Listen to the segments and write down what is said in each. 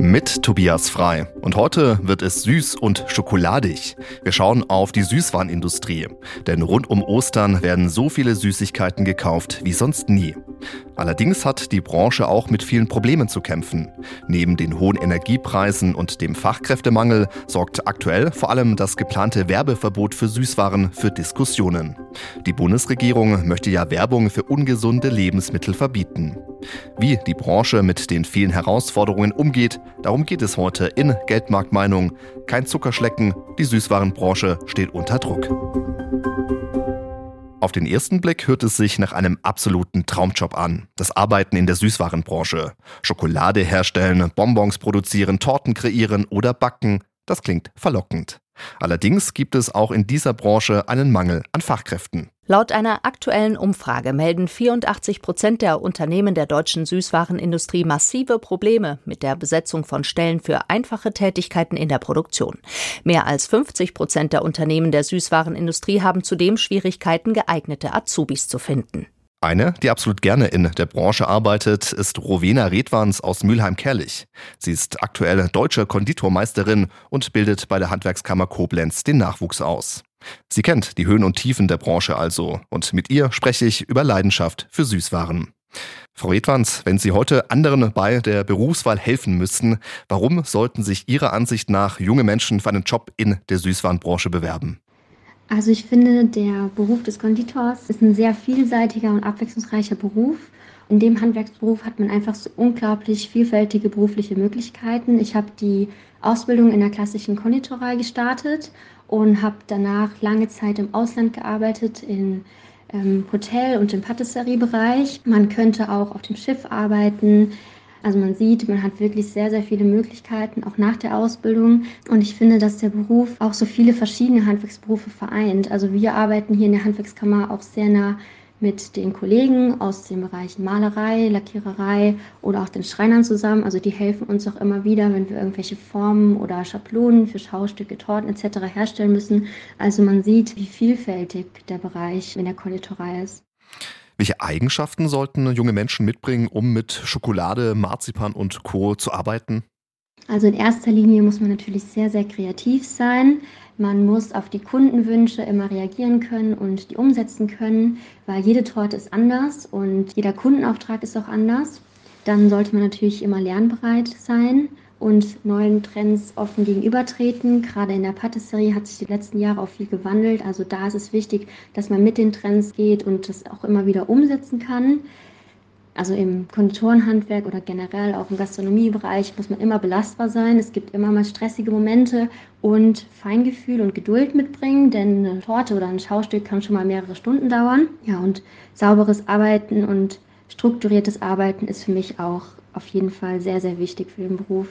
Mit Tobias Frei. Und heute wird es süß und schokoladig. Wir schauen auf die Süßwarenindustrie. Denn rund um Ostern werden so viele Süßigkeiten gekauft wie sonst nie. Allerdings hat die Branche auch mit vielen Problemen zu kämpfen. Neben den hohen Energiepreisen und dem Fachkräftemangel sorgt aktuell vor allem das geplante Werbeverbot für Süßwaren für Diskussionen. Die Bundesregierung möchte ja Werbung für ungesunde Lebensmittel verbieten. Wie die Branche mit den vielen Herausforderungen umgeht, darum geht es heute in Geldmarktmeinung. Kein Zuckerschlecken, die Süßwarenbranche steht unter Druck. Auf den ersten Blick hört es sich nach einem absoluten Traumjob an. Das Arbeiten in der Süßwarenbranche. Schokolade herstellen, Bonbons produzieren, Torten kreieren oder backen. Das klingt verlockend. Allerdings gibt es auch in dieser Branche einen Mangel an Fachkräften. Laut einer aktuellen Umfrage melden 84 Prozent der Unternehmen der deutschen Süßwarenindustrie massive Probleme mit der Besetzung von Stellen für einfache Tätigkeiten in der Produktion. Mehr als 50 Prozent der Unternehmen der Süßwarenindustrie haben zudem Schwierigkeiten, geeignete Azubis zu finden. Eine, die absolut gerne in der Branche arbeitet, ist Rowena Redwans aus Mülheim-Kerlich. Sie ist aktuell deutsche Konditormeisterin und bildet bei der Handwerkskammer Koblenz den Nachwuchs aus. Sie kennt die Höhen und Tiefen der Branche also und mit ihr spreche ich über Leidenschaft für Süßwaren. Frau Redwans, wenn Sie heute anderen bei der Berufswahl helfen müssten, warum sollten sich Ihrer Ansicht nach junge Menschen für einen Job in der Süßwarenbranche bewerben? Also ich finde, der Beruf des Konditors ist ein sehr vielseitiger und abwechslungsreicher Beruf. In dem Handwerksberuf hat man einfach so unglaublich vielfältige berufliche Möglichkeiten. Ich habe die Ausbildung in der klassischen Konditorei gestartet und habe danach lange Zeit im Ausland gearbeitet, in ähm, Hotel- und im Patisseriebereich. Man könnte auch auf dem Schiff arbeiten. Also man sieht, man hat wirklich sehr, sehr viele Möglichkeiten, auch nach der Ausbildung. Und ich finde, dass der Beruf auch so viele verschiedene Handwerksberufe vereint. Also wir arbeiten hier in der Handwerkskammer auch sehr nah mit den Kollegen aus den Bereichen Malerei, Lackiererei oder auch den Schreinern zusammen. Also die helfen uns auch immer wieder, wenn wir irgendwelche Formen oder Schablonen für Schaustücke, Torten etc. herstellen müssen. Also man sieht, wie vielfältig der Bereich in der Konditorei ist. Welche Eigenschaften sollten junge Menschen mitbringen, um mit Schokolade, Marzipan und Co. zu arbeiten? Also in erster Linie muss man natürlich sehr, sehr kreativ sein. Man muss auf die Kundenwünsche immer reagieren können und die umsetzen können, weil jede Torte ist anders und jeder Kundenauftrag ist auch anders. Dann sollte man natürlich immer lernbereit sein und neuen Trends offen gegenübertreten. Gerade in der Patisserie hat sich die letzten Jahre auch viel gewandelt. Also da ist es wichtig, dass man mit den Trends geht und das auch immer wieder umsetzen kann. Also im Konditorenhandwerk oder generell auch im Gastronomiebereich muss man immer belastbar sein. Es gibt immer mal stressige Momente und Feingefühl und Geduld mitbringen, denn eine Torte oder ein Schaustück kann schon mal mehrere Stunden dauern. Ja, und sauberes Arbeiten und strukturiertes Arbeiten ist für mich auch auf jeden Fall sehr, sehr wichtig für den Beruf.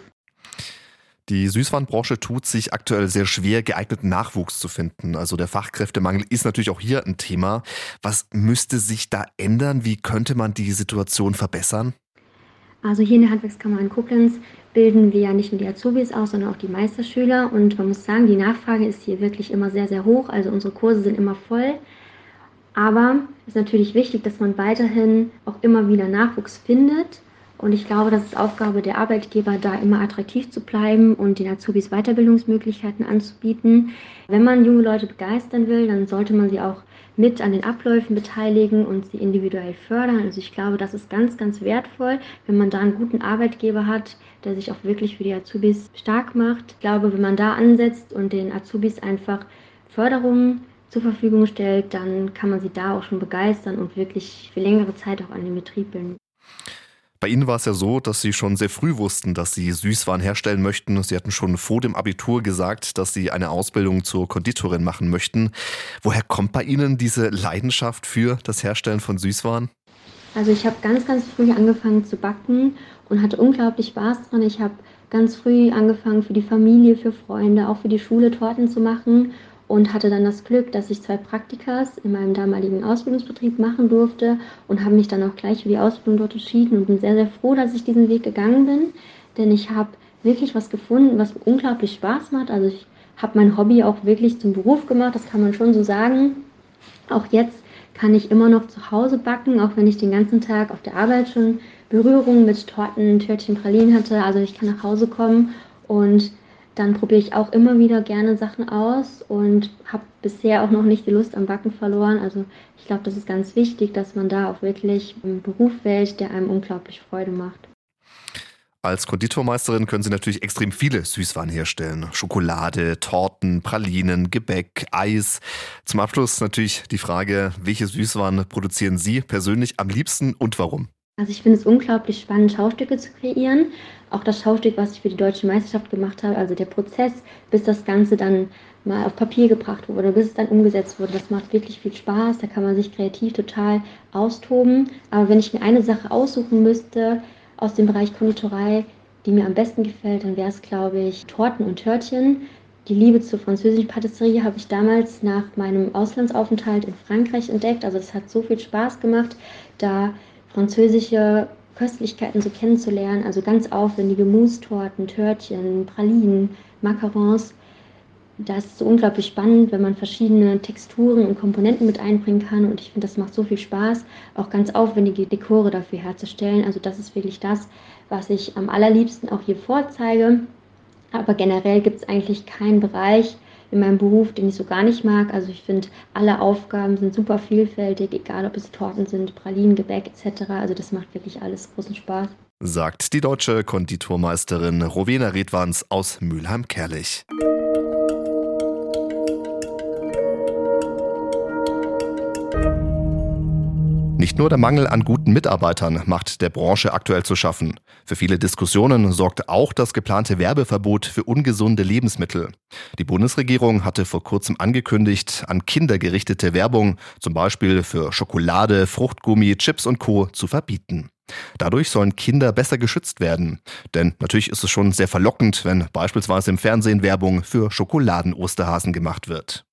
Die Süßwarenbranche tut sich aktuell sehr schwer, geeigneten Nachwuchs zu finden. Also der Fachkräftemangel ist natürlich auch hier ein Thema. Was müsste sich da ändern? Wie könnte man die Situation verbessern? Also hier in der Handwerkskammer in Koblenz bilden wir ja nicht nur die Azubis aus, sondern auch die Meisterschüler. Und man muss sagen, die Nachfrage ist hier wirklich immer sehr, sehr hoch. Also unsere Kurse sind immer voll. Aber es ist natürlich wichtig, dass man weiterhin auch immer wieder Nachwuchs findet und ich glaube, das ist Aufgabe der Arbeitgeber, da immer attraktiv zu bleiben und den Azubis Weiterbildungsmöglichkeiten anzubieten. Wenn man junge Leute begeistern will, dann sollte man sie auch mit an den Abläufen beteiligen und sie individuell fördern. Also ich glaube, das ist ganz, ganz wertvoll, wenn man da einen guten Arbeitgeber hat, der sich auch wirklich für die Azubis stark macht. Ich glaube, wenn man da ansetzt und den Azubis einfach Förderungen zur Verfügung stellt, dann kann man sie da auch schon begeistern und wirklich für längere Zeit auch an den Betrieb bilden. Bei Ihnen war es ja so, dass Sie schon sehr früh wussten, dass Sie Süßwaren herstellen möchten. Sie hatten schon vor dem Abitur gesagt, dass Sie eine Ausbildung zur Konditorin machen möchten. Woher kommt bei Ihnen diese Leidenschaft für das Herstellen von Süßwaren? Also ich habe ganz, ganz früh angefangen zu backen und hatte unglaublich Spaß dran. Ich habe ganz früh angefangen für die Familie, für Freunde, auch für die Schule Torten zu machen und hatte dann das Glück, dass ich zwei Praktikas in meinem damaligen Ausbildungsbetrieb machen durfte und habe mich dann auch gleich für die Ausbildung dort entschieden und bin sehr, sehr froh, dass ich diesen Weg gegangen bin, denn ich habe wirklich was gefunden, was unglaublich Spaß macht. Also ich habe mein Hobby auch wirklich zum Beruf gemacht, das kann man schon so sagen. Auch jetzt kann ich immer noch zu Hause backen, auch wenn ich den ganzen Tag auf der Arbeit schon Berührung mit Torten, Törtchen, Pralinen hatte. Also ich kann nach Hause kommen und dann probiere ich auch immer wieder gerne Sachen aus und habe bisher auch noch nicht die Lust am Backen verloren. Also ich glaube, das ist ganz wichtig, dass man da auch wirklich einen Beruf wählt, der einem unglaublich Freude macht. Als Konditormeisterin können Sie natürlich extrem viele Süßwaren herstellen. Schokolade, Torten, Pralinen, Gebäck, Eis. Zum Abschluss natürlich die Frage, welche Süßwaren produzieren Sie persönlich am liebsten und warum? Also ich finde es unglaublich spannend, Schaustücke zu kreieren. Auch das Schaustück, was ich für die deutsche Meisterschaft gemacht habe, also der Prozess, bis das Ganze dann mal auf Papier gebracht wurde, bis es dann umgesetzt wurde, das macht wirklich viel Spaß. Da kann man sich kreativ total austoben. Aber wenn ich mir eine Sache aussuchen müsste, aus dem Bereich Konditorei, die mir am besten gefällt, dann wäre es, glaube ich, Torten und Törtchen. Die Liebe zur französischen Patisserie habe ich damals nach meinem Auslandsaufenthalt in Frankreich entdeckt. Also es hat so viel Spaß gemacht, da französische Köstlichkeiten so kennenzulernen. Also ganz aufwendige Mousse-Torten, Törtchen, Pralinen, Macarons. Da ist so unglaublich spannend, wenn man verschiedene Texturen und Komponenten mit einbringen kann. Und ich finde, das macht so viel Spaß, auch ganz aufwendige Dekore dafür herzustellen. Also das ist wirklich das, was ich am allerliebsten auch hier vorzeige. Aber generell gibt es eigentlich keinen Bereich in meinem Beruf, den ich so gar nicht mag. Also ich finde, alle Aufgaben sind super vielfältig, egal ob es Torten sind, Pralinen, Gebäck etc. Also das macht wirklich alles großen Spaß. Sagt die deutsche Konditormeisterin Rowena Redwans aus Mülheim-Kerlich. Nicht nur der Mangel an guten Mitarbeitern macht der Branche aktuell zu schaffen. Für viele Diskussionen sorgt auch das geplante Werbeverbot für ungesunde Lebensmittel. Die Bundesregierung hatte vor kurzem angekündigt, an Kinder gerichtete Werbung, zum Beispiel für Schokolade, Fruchtgummi, Chips und Co. zu verbieten. Dadurch sollen Kinder besser geschützt werden. Denn natürlich ist es schon sehr verlockend, wenn beispielsweise im Fernsehen Werbung für Schokoladen-Osterhasen gemacht wird.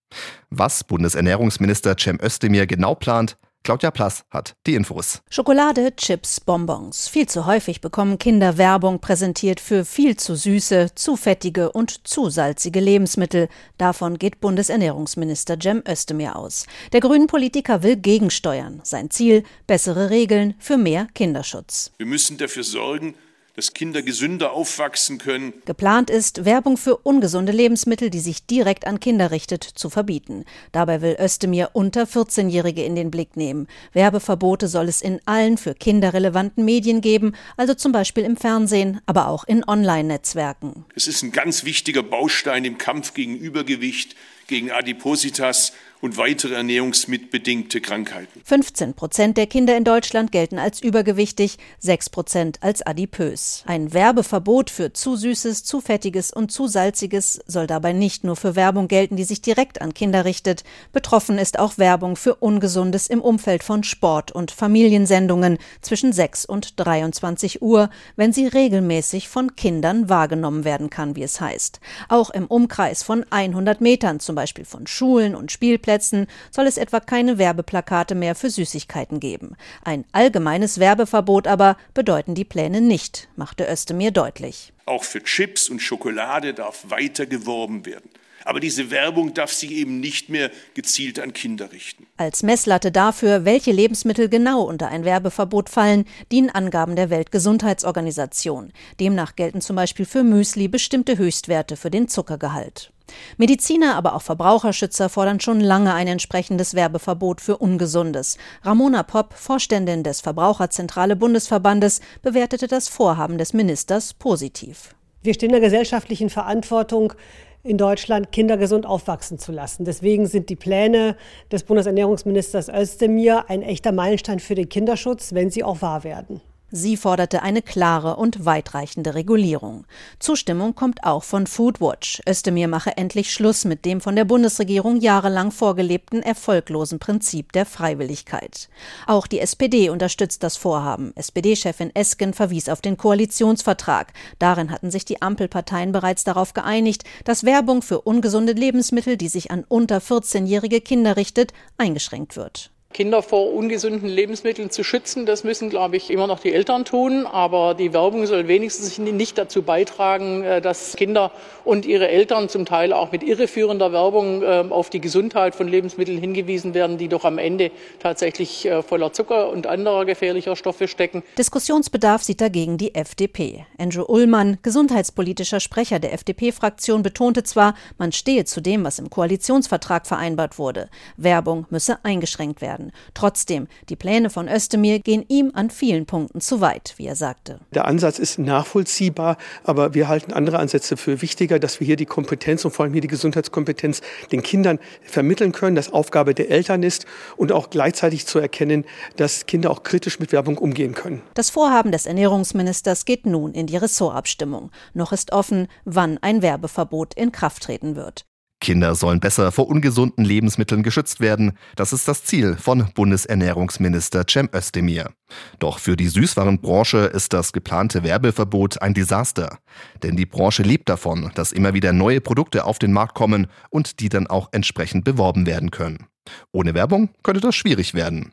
Was Bundesernährungsminister Cem Özdemir genau plant, Claudia Plass hat die Infos. Schokolade, Chips, Bonbons. Viel zu häufig bekommen Kinder Werbung präsentiert für viel zu süße, zu fettige und zu salzige Lebensmittel. Davon geht Bundesernährungsminister Cem Özdemir aus. Der grünen Politiker will gegensteuern. Sein Ziel: bessere Regeln für mehr Kinderschutz. Wir müssen dafür sorgen, dass Kinder gesünder aufwachsen können. Geplant ist, Werbung für ungesunde Lebensmittel, die sich direkt an Kinder richtet, zu verbieten. Dabei will Özdemir unter 14-Jährige in den Blick nehmen. Werbeverbote soll es in allen für Kinder relevanten Medien geben, also zum Beispiel im Fernsehen, aber auch in Online-Netzwerken. Es ist ein ganz wichtiger Baustein im Kampf gegen Übergewicht, gegen Adipositas und weitere ernährungsmitbedingte Krankheiten. 15 Prozent der Kinder in Deutschland gelten als übergewichtig, 6 Prozent als adipös. Ein Werbeverbot für zu süßes, zu fettiges und zu salziges soll dabei nicht nur für Werbung gelten, die sich direkt an Kinder richtet. Betroffen ist auch Werbung für Ungesundes im Umfeld von Sport- und Familiensendungen zwischen 6 und 23 Uhr, wenn sie regelmäßig von Kindern wahrgenommen werden kann, wie es heißt. Auch im Umkreis von 100 Metern, zum Beispiel von Schulen und Spielplätzen, Spielplätzen soll es etwa keine Werbeplakate mehr für Süßigkeiten geben. Ein allgemeines Werbeverbot aber bedeuten die Pläne nicht, machte Özdemir deutlich. Auch für Chips und Schokolade darf weiter geworben werden. Aber diese Werbung darf sich eben nicht mehr gezielt an Kinder richten. Als Messlatte dafür, welche Lebensmittel genau unter ein Werbeverbot fallen, dienen Angaben der Weltgesundheitsorganisation. Demnach gelten zum Beispiel für Müsli bestimmte Höchstwerte für den Zuckergehalt. Mediziner, aber auch Verbraucherschützer fordern schon lange ein entsprechendes Werbeverbot für Ungesundes. Ramona Popp, Vorständin des Verbraucherzentrale Bundesverbandes, bewertete das Vorhaben des Ministers positiv. Wir stehen in der gesellschaftlichen Verantwortung, in Deutschland Kinder gesund aufwachsen zu lassen. Deswegen sind die Pläne des Bundesernährungsministers Özdemir ein echter Meilenstein für den Kinderschutz, wenn sie auch wahr werden. Sie forderte eine klare und weitreichende Regulierung. Zustimmung kommt auch von Foodwatch. Özdemir mache endlich Schluss mit dem von der Bundesregierung jahrelang vorgelebten erfolglosen Prinzip der Freiwilligkeit. Auch die SPD unterstützt das Vorhaben. SPD-Chefin Esken verwies auf den Koalitionsvertrag. Darin hatten sich die Ampelparteien bereits darauf geeinigt, dass Werbung für ungesunde Lebensmittel, die sich an unter 14-jährige Kinder richtet, eingeschränkt wird. Kinder vor ungesunden Lebensmitteln zu schützen. Das müssen, glaube ich, immer noch die Eltern tun. Aber die Werbung soll wenigstens nicht dazu beitragen, äh, dass Kinder und ihre Eltern zum Teil auch mit irreführender Werbung ähm, auf die Gesundheit von Lebensmitteln hingewiesen werden, die doch am Ende tatsächlich äh, voller Zucker und anderer gefährlicher Stoffe stecken. Diskussionsbedarf sieht dagegen die FDP. Andrew Ullmann, gesundheitspolitischer Sprecher der FDP-Fraktion, betonte zwar, man stehe zu dem, was im Koalitionsvertrag vereinbart wurde. Werbung müsse eingeschränkt werden werden. Trotzdem, die Pläne von Özdemir gehen ihm an vielen Punkten zu weit, wie er sagte. Der Ansatz ist nachvollziehbar, aber wir halten andere Ansätze für wichtiger, dass wir hier die Kompetenz und vor allem hier die Gesundheitskompetenz den Kindern vermitteln können, das Aufgabe der Eltern ist und auch gleichzeitig zu erkennen, dass Kinder auch kritisch mit Werbung umgehen können. Das Vorhaben des Ernährungsministers geht nun in die Ressortabstimmung. Noch ist offen, wann ein Werbeverbot in Kraft treten wird. Kinder sollen besser vor ungesunden Lebensmitteln geschützt werden. Das ist das Ziel von Bundesernährungsminister Cem Özdemir. Doch für die Süßwarenbranche ist das geplante Werbeverbot ein Desaster. Denn die Branche lebt davon, dass immer wieder neue Produkte auf den Markt kommen und die dann auch entsprechend beworben werden können. Ohne Werbung könnte das schwierig werden.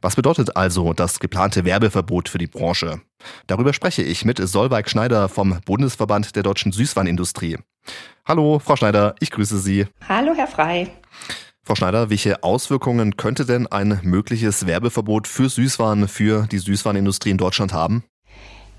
Was bedeutet also das geplante Werbeverbot für die Branche? Darüber spreche ich mit Solveig Schneider vom Bundesverband der deutschen Süßwarenindustrie. Hallo, Frau Schneider, ich grüße Sie. Hallo, Herr Frei. Frau Schneider, welche Auswirkungen könnte denn ein mögliches Werbeverbot für Süßwaren für die Süßwarenindustrie in Deutschland haben?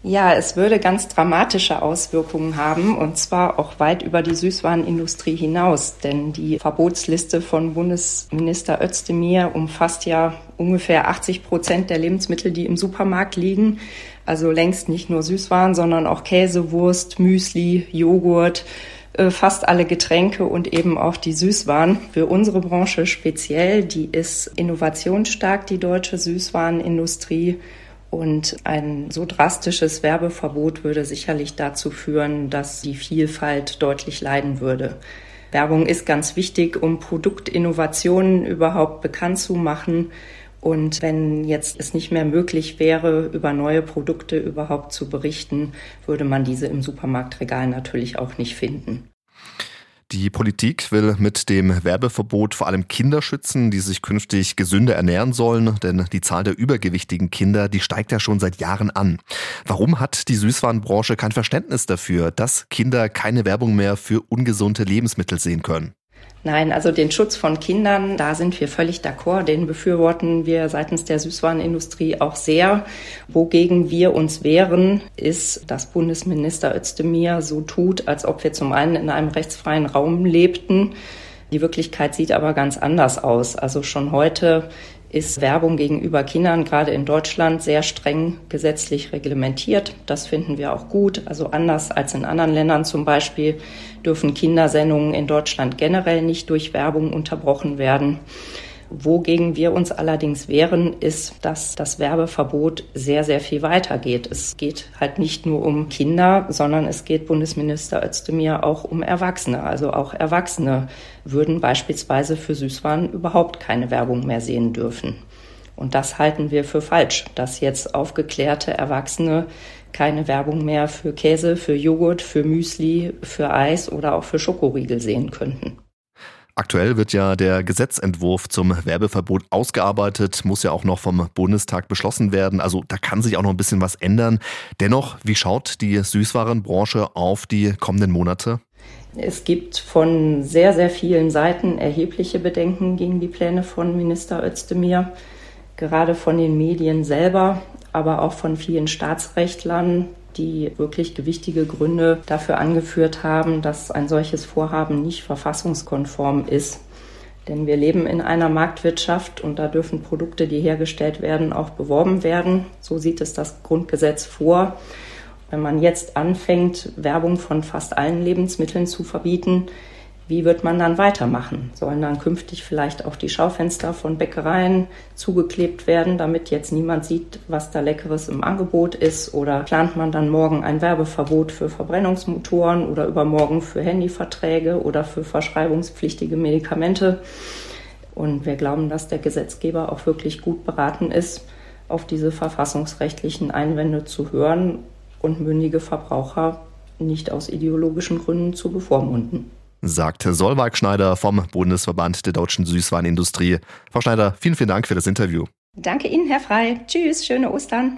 Ja, es würde ganz dramatische Auswirkungen haben und zwar auch weit über die Süßwarenindustrie hinaus, denn die Verbotsliste von Bundesminister Özdemir umfasst ja ungefähr 80 Prozent der Lebensmittel, die im Supermarkt liegen. Also längst nicht nur Süßwaren, sondern auch Käse, Wurst, Müsli, Joghurt, äh, fast alle Getränke und eben auch die Süßwaren. Für unsere Branche speziell, die ist innovationsstark, die deutsche Süßwarenindustrie. Und ein so drastisches Werbeverbot würde sicherlich dazu führen, dass die Vielfalt deutlich leiden würde. Werbung ist ganz wichtig, um Produktinnovationen überhaupt bekannt zu machen. Und wenn jetzt es nicht mehr möglich wäre, über neue Produkte überhaupt zu berichten, würde man diese im Supermarktregal natürlich auch nicht finden. Die Politik will mit dem Werbeverbot vor allem Kinder schützen, die sich künftig gesünder ernähren sollen, denn die Zahl der übergewichtigen Kinder, die steigt ja schon seit Jahren an. Warum hat die Süßwarenbranche kein Verständnis dafür, dass Kinder keine Werbung mehr für ungesunde Lebensmittel sehen können? Nein, also den Schutz von Kindern, da sind wir völlig d'accord. Den befürworten wir seitens der Süßwarenindustrie auch sehr. Wogegen wir uns wehren, ist, dass Bundesminister Özdemir so tut, als ob wir zum einen in einem rechtsfreien Raum lebten. Die Wirklichkeit sieht aber ganz anders aus. Also schon heute ist Werbung gegenüber Kindern gerade in Deutschland sehr streng gesetzlich reglementiert. Das finden wir auch gut. Also anders als in anderen Ländern zum Beispiel dürfen Kindersendungen in Deutschland generell nicht durch Werbung unterbrochen werden. Wogegen wir uns allerdings wehren, ist, dass das Werbeverbot sehr, sehr viel weiter geht. Es geht halt nicht nur um Kinder, sondern es geht Bundesminister Özdemir auch um Erwachsene. Also auch Erwachsene würden beispielsweise für Süßwaren überhaupt keine Werbung mehr sehen dürfen. Und das halten wir für falsch, dass jetzt aufgeklärte Erwachsene keine Werbung mehr für Käse, für Joghurt, für Müsli, für Eis oder auch für Schokoriegel sehen könnten. Aktuell wird ja der Gesetzentwurf zum Werbeverbot ausgearbeitet, muss ja auch noch vom Bundestag beschlossen werden. Also da kann sich auch noch ein bisschen was ändern. Dennoch, wie schaut die Süßwarenbranche auf die kommenden Monate? Es gibt von sehr, sehr vielen Seiten erhebliche Bedenken gegen die Pläne von Minister Özdemir, gerade von den Medien selber, aber auch von vielen Staatsrechtlern, die wirklich gewichtige Gründe dafür angeführt haben, dass ein solches Vorhaben nicht verfassungskonform ist. Denn wir leben in einer Marktwirtschaft und da dürfen Produkte, die hergestellt werden, auch beworben werden. So sieht es das Grundgesetz vor. Wenn man jetzt anfängt, Werbung von fast allen Lebensmitteln zu verbieten, wie wird man dann weitermachen? Sollen dann künftig vielleicht auch die Schaufenster von Bäckereien zugeklebt werden, damit jetzt niemand sieht, was da Leckeres im Angebot ist? Oder plant man dann morgen ein Werbeverbot für Verbrennungsmotoren oder übermorgen für Handyverträge oder für verschreibungspflichtige Medikamente? Und wir glauben, dass der Gesetzgeber auch wirklich gut beraten ist, auf diese verfassungsrechtlichen Einwände zu hören und mündige Verbraucher nicht aus ideologischen Gründen zu bevormunden. Sagte Solveig Schneider vom Bundesverband der deutschen Süßwarenindustrie. Frau Schneider, vielen, vielen Dank für das Interview. Danke Ihnen, Herr Frei. Tschüss, schöne Ostern.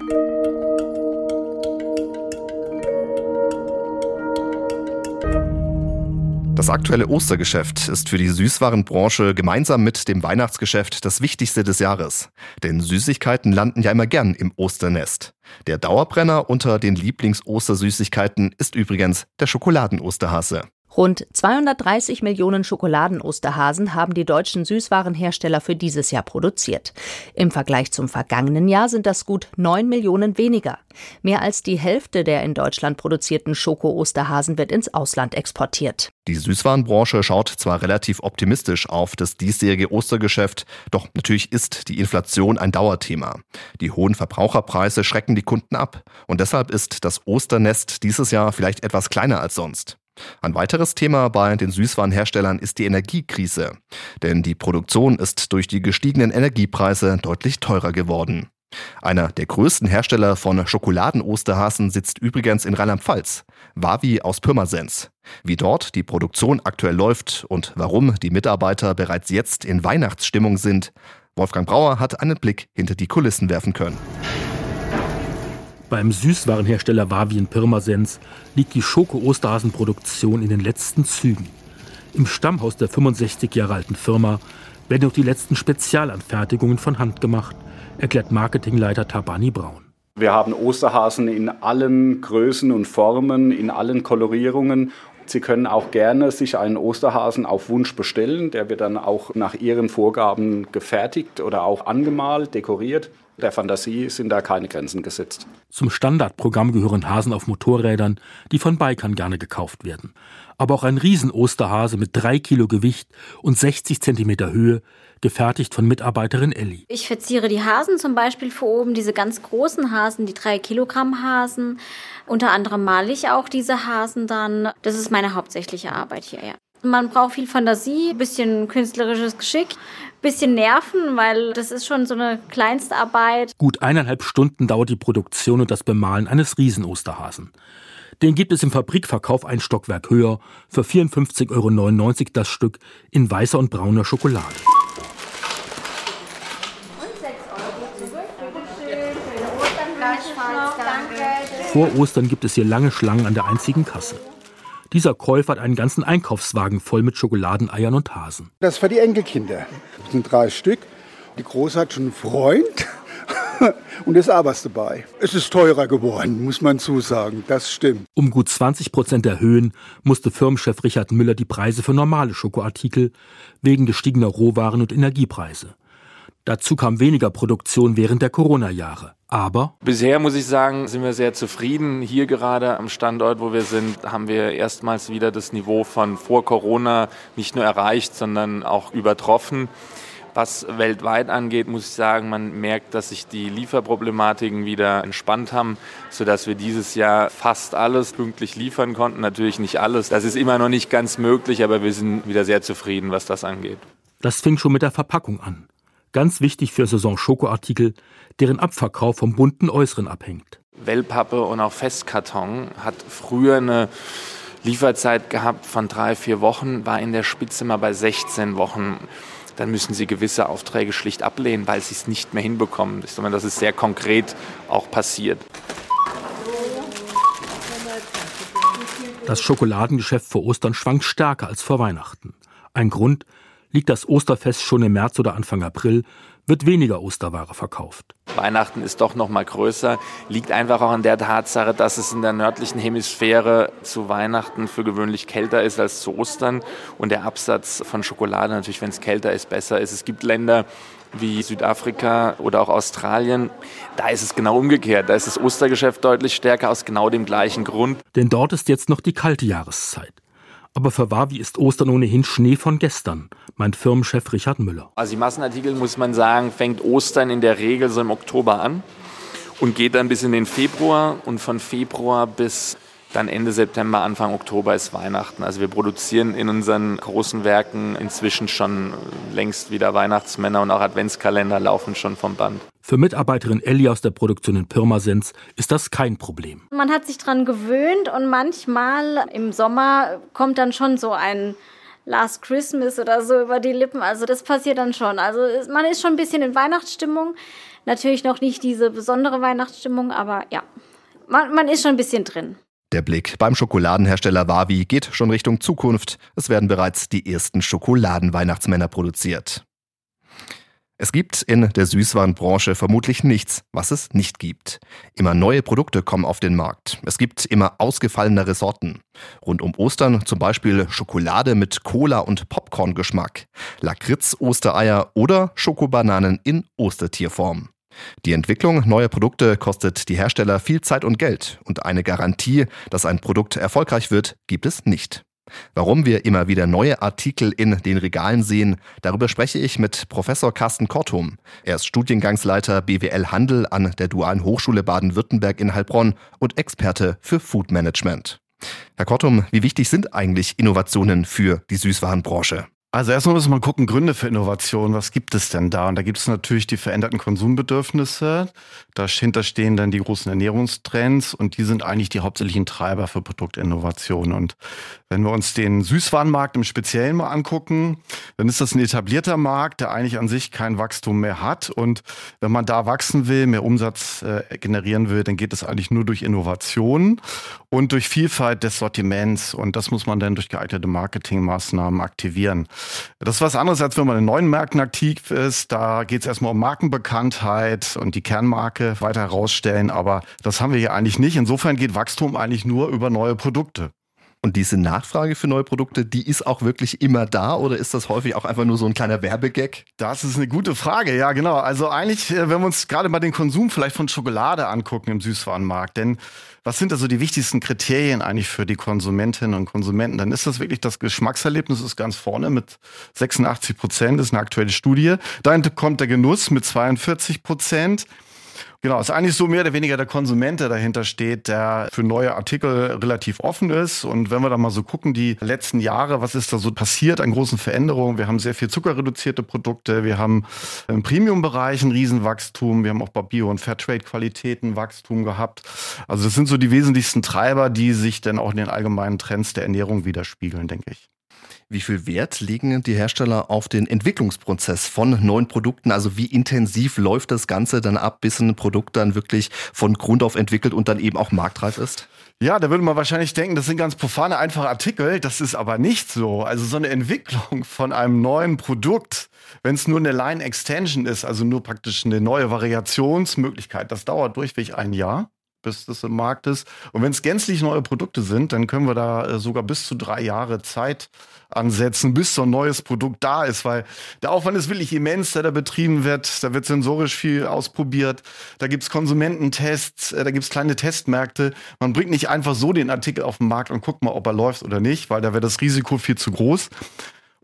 Das aktuelle Ostergeschäft ist für die Süßwarenbranche gemeinsam mit dem Weihnachtsgeschäft das wichtigste des Jahres. Denn Süßigkeiten landen ja immer gern im Osternest. Der Dauerbrenner unter den Lieblings-Ostersüßigkeiten ist übrigens der Schokoladen-Osterhase. Rund 230 Millionen Schokoladen-Osterhasen haben die deutschen Süßwarenhersteller für dieses Jahr produziert. Im Vergleich zum vergangenen Jahr sind das gut 9 Millionen weniger. Mehr als die Hälfte der in Deutschland produzierten Schoko-Osterhasen wird ins Ausland exportiert. Die Süßwarenbranche schaut zwar relativ optimistisch auf das diesjährige Ostergeschäft, doch natürlich ist die Inflation ein Dauerthema. Die hohen Verbraucherpreise schrecken die Kunden ab und deshalb ist das Osternest dieses Jahr vielleicht etwas kleiner als sonst. Ein weiteres Thema bei den Süßwarenherstellern ist die Energiekrise. Denn die Produktion ist durch die gestiegenen Energiepreise deutlich teurer geworden. Einer der größten Hersteller von Schokoladen-Osterhasen sitzt übrigens in Rheinland-Pfalz, Wavi aus Pirmasens. Wie dort die Produktion aktuell läuft und warum die Mitarbeiter bereits jetzt in Weihnachtsstimmung sind, Wolfgang Brauer hat einen Blick hinter die Kulissen werfen können. Beim Süßwarenhersteller Wavi in Pirmasens liegt die Schoko-Osterhasen-Produktion in den letzten Zügen. Im Stammhaus der 65 Jahre alten Firma werden auch die letzten Spezialanfertigungen von Hand gemacht, erklärt Marketingleiter Tabani Braun. Wir haben Osterhasen in allen Größen und Formen, in allen Kolorierungen. Sie können auch gerne sich einen Osterhasen auf Wunsch bestellen. Der wird dann auch nach Ihren Vorgaben gefertigt oder auch angemalt, dekoriert. Der Fantasie sind da keine Grenzen gesetzt. Zum Standardprogramm gehören Hasen auf Motorrädern, die von Bikern gerne gekauft werden. Aber auch ein Riesen-Osterhase mit drei Kilo Gewicht und 60 Zentimeter Höhe, gefertigt von Mitarbeiterin Elli. Ich verziere die Hasen zum Beispiel für oben, diese ganz großen Hasen, die drei Kilogramm Hasen. Unter anderem male ich auch diese Hasen dann. Das ist meine hauptsächliche Arbeit hier, ja. Man braucht viel Fantasie, bisschen künstlerisches Geschick, bisschen Nerven, weil das ist schon so eine Kleinstarbeit. Gut eineinhalb Stunden dauert die Produktion und das Bemalen eines Riesen-Osterhasen. Den gibt es im Fabrikverkauf ein Stockwerk höher für 54,99 Euro das Stück in weißer und brauner Schokolade. Vor Ostern gibt es hier lange Schlangen an der einzigen Kasse. Dieser Käufer hat einen ganzen Einkaufswagen voll mit Schokoladeneiern und Hasen. Das ist für die Enkelkinder. Das sind drei Stück. Die Große hat schon einen Freund und ist auch was dabei. Es ist teurer geworden, muss man zusagen. Das stimmt. Um gut 20 Prozent erhöhen, musste Firmenchef Richard Müller die Preise für normale Schokoartikel wegen gestiegener Rohwaren und Energiepreise. Dazu kam weniger Produktion während der Corona-Jahre. Aber bisher muss ich sagen, sind wir sehr zufrieden. Hier gerade am Standort, wo wir sind, haben wir erstmals wieder das Niveau von vor Corona nicht nur erreicht, sondern auch übertroffen. Was weltweit angeht, muss ich sagen, man merkt, dass sich die Lieferproblematiken wieder entspannt haben, sodass wir dieses Jahr fast alles pünktlich liefern konnten. Natürlich nicht alles. Das ist immer noch nicht ganz möglich, aber wir sind wieder sehr zufrieden, was das angeht. Das fing schon mit der Verpackung an. Ganz wichtig für Saison Schokoartikel, deren Abverkauf vom bunten Äußeren abhängt. Wellpappe und auch Festkarton hat früher eine Lieferzeit gehabt von drei, vier Wochen, war in der Spitze mal bei 16 Wochen. Dann müssen sie gewisse Aufträge schlicht ablehnen, weil sie es nicht mehr hinbekommen. Ich meine, das ist sehr konkret auch passiert. Das Schokoladengeschäft vor Ostern schwankt stärker als vor Weihnachten. Ein Grund, Liegt das Osterfest schon im März oder Anfang April, wird weniger Osterware verkauft. Weihnachten ist doch noch mal größer, liegt einfach auch an der Tatsache, dass es in der nördlichen Hemisphäre zu Weihnachten für gewöhnlich kälter ist als zu Ostern und der Absatz von Schokolade natürlich, wenn es kälter ist, besser ist. Es gibt Länder wie Südafrika oder auch Australien, da ist es genau umgekehrt. Da ist das Ostergeschäft deutlich stärker aus genau dem gleichen Grund. Denn dort ist jetzt noch die kalte Jahreszeit. Aber für Wavi ist Ostern ohnehin Schnee von gestern, meint Firmenchef Richard Müller. Also die Massenartikel, muss man sagen, fängt Ostern in der Regel so im Oktober an und geht dann bis in den Februar und von Februar bis dann Ende September, Anfang Oktober ist Weihnachten. Also wir produzieren in unseren großen Werken inzwischen schon längst wieder Weihnachtsmänner und auch Adventskalender laufen schon vom Band. Für Mitarbeiterin Ellie aus der Produktion in Pirmasens ist das kein Problem. Man hat sich daran gewöhnt und manchmal im Sommer kommt dann schon so ein Last Christmas oder so über die Lippen. Also das passiert dann schon. Also man ist schon ein bisschen in Weihnachtsstimmung. Natürlich noch nicht diese besondere Weihnachtsstimmung, aber ja, man, man ist schon ein bisschen drin. Der Blick beim Schokoladenhersteller Wavi geht schon Richtung Zukunft. Es werden bereits die ersten Schokoladenweihnachtsmänner produziert. Es gibt in der Süßwarenbranche vermutlich nichts, was es nicht gibt. Immer neue Produkte kommen auf den Markt. Es gibt immer ausgefallenere Sorten. Rund um Ostern zum Beispiel Schokolade mit Cola- und Popcorn-Geschmack, Lakritz-Ostereier oder Schokobananen in Ostertierform. Die Entwicklung neuer Produkte kostet die Hersteller viel Zeit und Geld und eine Garantie, dass ein Produkt erfolgreich wird, gibt es nicht. Warum wir immer wieder neue Artikel in den Regalen sehen, darüber spreche ich mit Professor Carsten Kortum. Er ist Studiengangsleiter BWL Handel an der Dualen Hochschule Baden-Württemberg in Heilbronn und Experte für Food Management. Herr Kortum, wie wichtig sind eigentlich Innovationen für die Süßwarenbranche? Also erstmal muss man gucken, Gründe für Innovation, was gibt es denn da? Und da gibt es natürlich die veränderten Konsumbedürfnisse. Dahinter stehen dann die großen Ernährungstrends und die sind eigentlich die hauptsächlichen Treiber für Produktinnovation. Und wenn wir uns den Süßwarenmarkt im Speziellen mal angucken, dann ist das ein etablierter Markt, der eigentlich an sich kein Wachstum mehr hat. Und wenn man da wachsen will, mehr Umsatz äh, generieren will, dann geht es eigentlich nur durch Innovation und durch Vielfalt des Sortiments. Und das muss man dann durch geeignete Marketingmaßnahmen aktivieren. Das ist was anderes, als wenn man in neuen Märkten aktiv ist. Da geht es erstmal um Markenbekanntheit und die Kernmarke weiter herausstellen. Aber das haben wir hier eigentlich nicht. Insofern geht Wachstum eigentlich nur über neue Produkte. Und diese Nachfrage für neue Produkte, die ist auch wirklich immer da oder ist das häufig auch einfach nur so ein kleiner Werbegag? Das ist eine gute Frage, ja genau. Also eigentlich, äh, wenn wir uns gerade mal den Konsum vielleicht von Schokolade angucken im Süßwarenmarkt, denn was sind also die wichtigsten Kriterien eigentlich für die Konsumentinnen und Konsumenten? Dann ist das wirklich das Geschmackserlebnis ist ganz vorne mit 86 Prozent, ist eine aktuelle Studie. Dann kommt der Genuss mit 42 Prozent. Genau, ist eigentlich so mehr oder weniger der Konsument, der dahinter steht, der für neue Artikel relativ offen ist. Und wenn wir da mal so gucken, die letzten Jahre, was ist da so passiert an großen Veränderungen? Wir haben sehr viel zuckerreduzierte Produkte, wir haben im Premium-Bereich ein Riesenwachstum, wir haben auch bei Bio- und Fairtrade-Qualitäten Wachstum gehabt. Also das sind so die wesentlichsten Treiber, die sich dann auch in den allgemeinen Trends der Ernährung widerspiegeln, denke ich. Wie viel Wert legen die Hersteller auf den Entwicklungsprozess von neuen Produkten? Also wie intensiv läuft das Ganze dann ab, bis ein Produkt dann wirklich von Grund auf entwickelt und dann eben auch marktreif ist? Ja, da würde man wahrscheinlich denken, das sind ganz profane, einfache Artikel. Das ist aber nicht so. Also so eine Entwicklung von einem neuen Produkt, wenn es nur eine Line Extension ist, also nur praktisch eine neue Variationsmöglichkeit, das dauert durchweg ein Jahr bis das im Markt ist. Und wenn es gänzlich neue Produkte sind, dann können wir da äh, sogar bis zu drei Jahre Zeit ansetzen, bis so ein neues Produkt da ist, weil der Aufwand ist wirklich immens, der da betrieben wird. Da wird sensorisch viel ausprobiert. Da gibt's Konsumententests, äh, da gibt's kleine Testmärkte. Man bringt nicht einfach so den Artikel auf den Markt und guckt mal, ob er läuft oder nicht, weil da wäre das Risiko viel zu groß.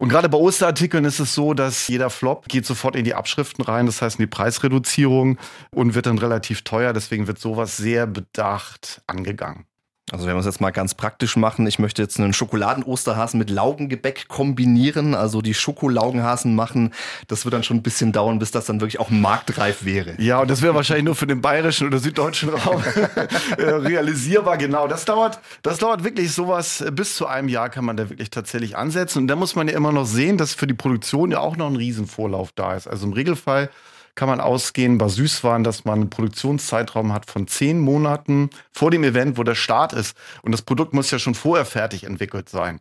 Und gerade bei Osterartikeln ist es so, dass jeder Flop geht sofort in die Abschriften rein, das heißt in die Preisreduzierung und wird dann relativ teuer. Deswegen wird sowas sehr bedacht angegangen. Also wenn wir es jetzt mal ganz praktisch machen, ich möchte jetzt einen Schokoladen-Osterhasen mit Laugengebäck kombinieren, also die Schokolaugenhasen machen, das wird dann schon ein bisschen dauern, bis das dann wirklich auch marktreif wäre. Ja, und das wäre wahrscheinlich nur für den bayerischen oder süddeutschen Raum äh, realisierbar, genau. Das dauert, das dauert wirklich sowas, äh, bis zu einem Jahr kann man da wirklich tatsächlich ansetzen. Und da muss man ja immer noch sehen, dass für die Produktion ja auch noch ein Riesenvorlauf da ist. Also im Regelfall kann man ausgehen bei Süßwaren, dass man einen Produktionszeitraum hat von zehn Monaten vor dem Event, wo der Start ist. Und das Produkt muss ja schon vorher fertig entwickelt sein.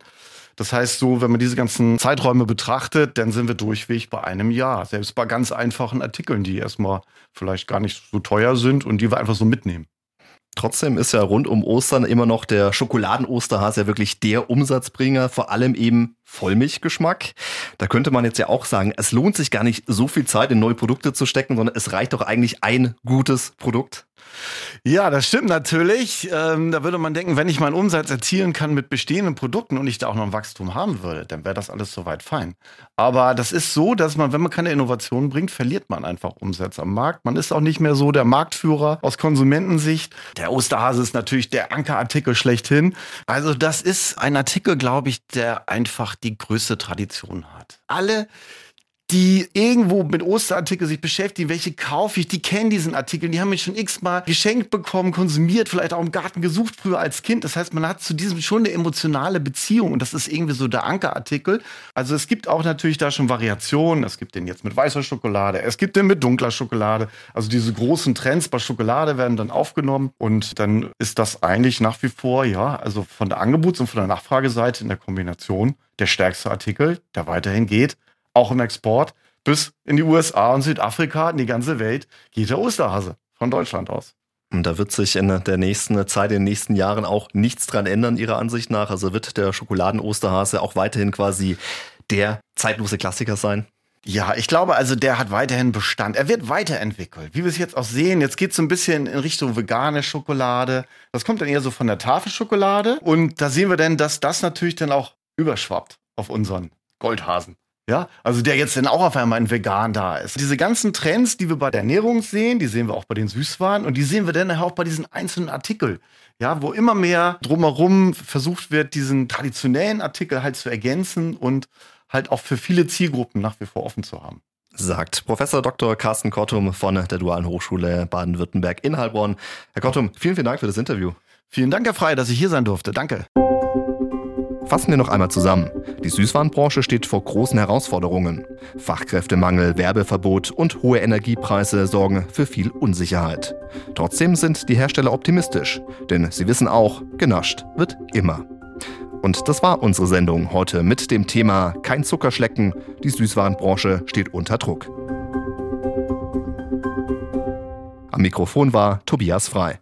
Das heißt, so, wenn man diese ganzen Zeiträume betrachtet, dann sind wir durchweg bei einem Jahr. Selbst bei ganz einfachen Artikeln, die erstmal vielleicht gar nicht so teuer sind und die wir einfach so mitnehmen. Trotzdem ist ja rund um Ostern immer noch der Schokoladen-Osterhase ja wirklich der Umsatzbringer, vor allem eben Vollmilchgeschmack. Da könnte man jetzt ja auch sagen, es lohnt sich gar nicht so viel Zeit in neue Produkte zu stecken, sondern es reicht doch eigentlich ein gutes Produkt. Ja, das stimmt natürlich. Ähm, da würde man denken, wenn ich meinen Umsatz erzielen kann mit bestehenden Produkten und ich da auch noch ein Wachstum haben würde, dann wäre das alles soweit fein. Aber das ist so, dass man, wenn man keine Innovation bringt, verliert man einfach Umsatz am Markt. Man ist auch nicht mehr so der Marktführer aus Konsumentensicht. Der Osterhase ist natürlich der Ankerartikel schlechthin. Also das ist ein Artikel, glaube ich, der einfach die größte Tradition hat. Alle die irgendwo mit Osterartikeln sich beschäftigen, welche kaufe ich, die kennen diesen Artikel, die haben mich schon x-mal geschenkt bekommen, konsumiert, vielleicht auch im Garten gesucht früher als Kind. Das heißt, man hat zu diesem schon eine emotionale Beziehung und das ist irgendwie so der Ankerartikel. Also es gibt auch natürlich da schon Variationen. Es gibt den jetzt mit weißer Schokolade, es gibt den mit dunkler Schokolade. Also diese großen Trends bei Schokolade werden dann aufgenommen und dann ist das eigentlich nach wie vor, ja, also von der Angebots- und von der Nachfrageseite in der Kombination der stärkste Artikel, der weiterhin geht, auch im Export bis in die USA und Südafrika, in die ganze Welt, geht der Osterhase von Deutschland aus. Und da wird sich in der nächsten Zeit, in den nächsten Jahren auch nichts dran ändern, Ihrer Ansicht nach. Also wird der Schokoladen-Osterhase auch weiterhin quasi der zeitlose Klassiker sein? Ja, ich glaube also, der hat weiterhin Bestand. Er wird weiterentwickelt. Wie wir es jetzt auch sehen, jetzt geht es so ein bisschen in Richtung vegane Schokolade. Das kommt dann eher so von der Tafelschokolade. Und da sehen wir dann, dass das natürlich dann auch überschwappt auf unseren Goldhasen. Ja, also der jetzt dann auch auf einmal ein Vegan da ist. Diese ganzen Trends, die wir bei der Ernährung sehen, die sehen wir auch bei den Süßwaren und die sehen wir dann auch bei diesen einzelnen Artikeln. Ja, wo immer mehr drumherum versucht wird, diesen traditionellen Artikel halt zu ergänzen und halt auch für viele Zielgruppen nach wie vor offen zu haben. Sagt Professor Dr. Carsten Kottum von der Dualen Hochschule Baden-Württemberg in Heilbronn. Herr Kottum, vielen, vielen Dank für das Interview. Vielen Dank, Herr Frey, dass ich hier sein durfte. Danke. Fassen wir noch einmal zusammen. Die Süßwarenbranche steht vor großen Herausforderungen. Fachkräftemangel, Werbeverbot und hohe Energiepreise sorgen für viel Unsicherheit. Trotzdem sind die Hersteller optimistisch, denn sie wissen auch, genascht wird immer. Und das war unsere Sendung heute mit dem Thema Kein Zuckerschlecken, die Süßwarenbranche steht unter Druck. Am Mikrofon war Tobias Frei.